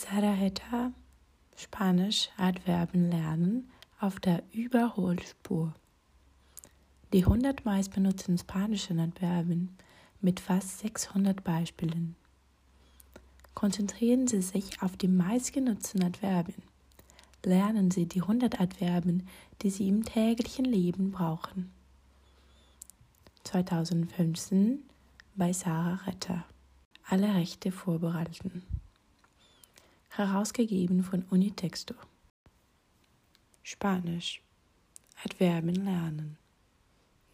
Saraheta Spanisch Adverben lernen auf der Überholspur. Die 100 meist benutzten spanischen Adverben mit fast 600 Beispielen. Konzentrieren Sie sich auf die meistgenutzten Adverben. Lernen Sie die 100 Adverben, die Sie im täglichen Leben brauchen. 2015 bei Sarah Retter. Alle Rechte vorbehalten herausgegeben von Unitexto. Spanisch. Adverben lernen.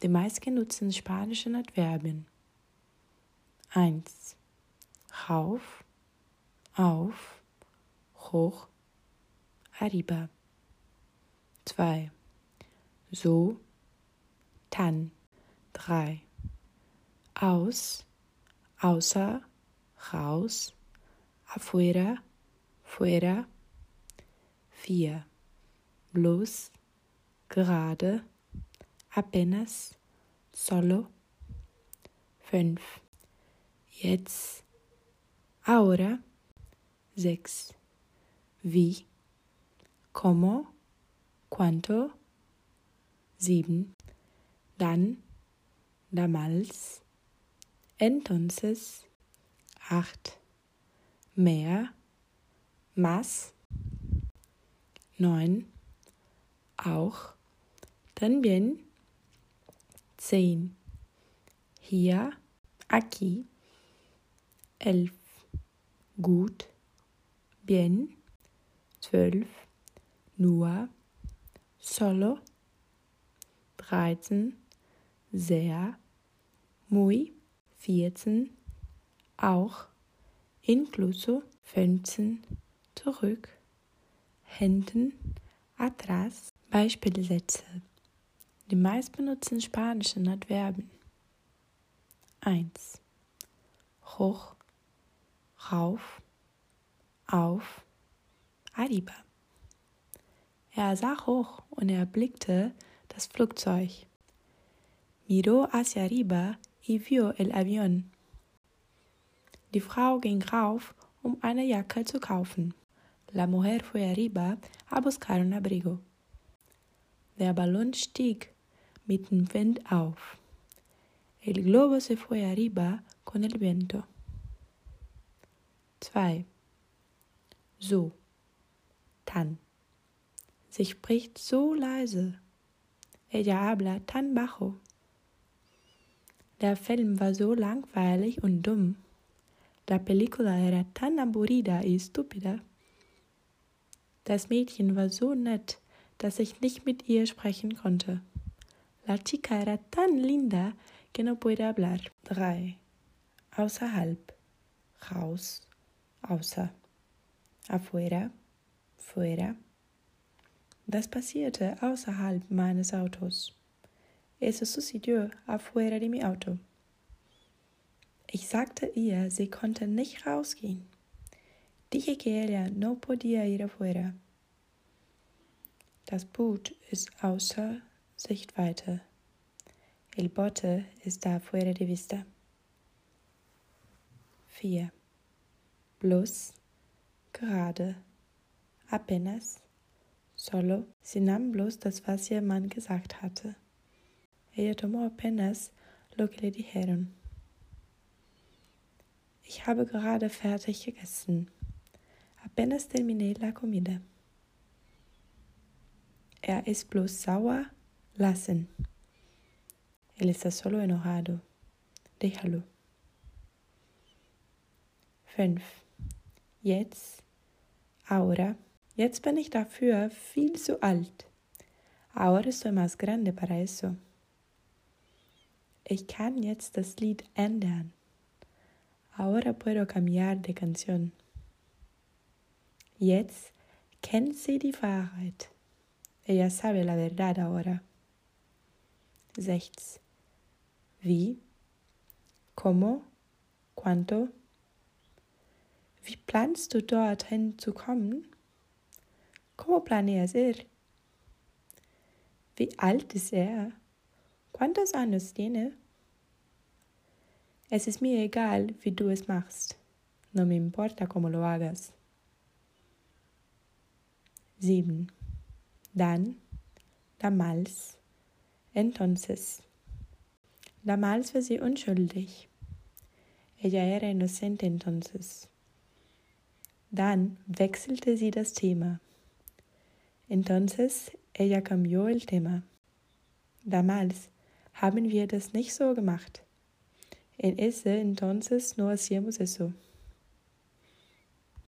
Die meistgenutzten spanischen Adverbien. 1. Rauf, auf, hoch, arriba. 2. So, tan. 3. Aus, außer, raus, afuera, fuera. 4. Bloß, gerade, apenas, solo. 5. Jetzt, ahora. 6. Wie, como, cuánto. 7. Dann, damals. Entonces. 8. Mehr más, neun, auch, también, zehn, hier, aquí, elf, gut, bien, zwölf, nur, solo, dreizehn, sehr, muy, vierzehn, auch, incluso, fünfzehn, zurück, hinten, atrás. Beispielsätze. Die meistbenutzten spanischen Adverben. 1. Hoch, rauf, auf, arriba. Er sah hoch und er blickte das Flugzeug. Miró hacia arriba y vio el avión. Die Frau ging rauf, um eine Jacke zu kaufen. La mujer fue arriba a buscar un abrigo. Der Ballon stieg mit dem Wind auf. El globo se fue arriba con el viento. 2. So. Tan. Sie spricht so leise. Ella habla tan bajo. Der Film war so langweilig und dumm. La película era tan aburrida y estúpida. Das Mädchen war so nett, dass ich nicht mit ihr sprechen konnte. La chica era tan linda que no puede hablar. 3. Außerhalb. Raus. Außer. Afuera. Fuera. Das passierte außerhalb meines Autos. Eso sucedió afuera de mi auto. Ich sagte ihr, sie konnte nicht rausgehen. Dije que ella no podía ir afuera. Das Boot ist außer Sichtweite. El bote está fuera de vista. 4. Bloß, gerade, apenas, solo. Sie nahm bloß das, was ihr Mann gesagt hatte. Ella tomó apenas lo que le dijeron. Ich habe gerade fertig gegessen. Apenas terminé la comida. Er ist bloß sauer. Lassen. Él está solo enojado. Déjalo. 5. Jetzt. Ahora. Jetzt bin ich dafür viel zu alt. Ahora estoy más grande para eso. Ich kann jetzt das Lied ändern. Ahora puedo cambiar de canción. Jetzt kennt sie die Wahrheit. Ella sabe la verdad ahora. 6. Wie? ¿Cómo? ¿Cuánto? Wie planst du dorthin zu kommen? ¿Cómo planeas ir? Wie alt ist er? ¿Cuántos años tiene? Es ist mir egal, wie du es machst. No me importa cómo lo hagas. Sieben. Dann, damals, entonces. Damals war sie unschuldig. Ella era inocente entonces. Dann wechselte sie das Thema. Entonces ella cambió el tema. Damals haben wir das nicht so gemacht. En ese entonces no hacíamos eso.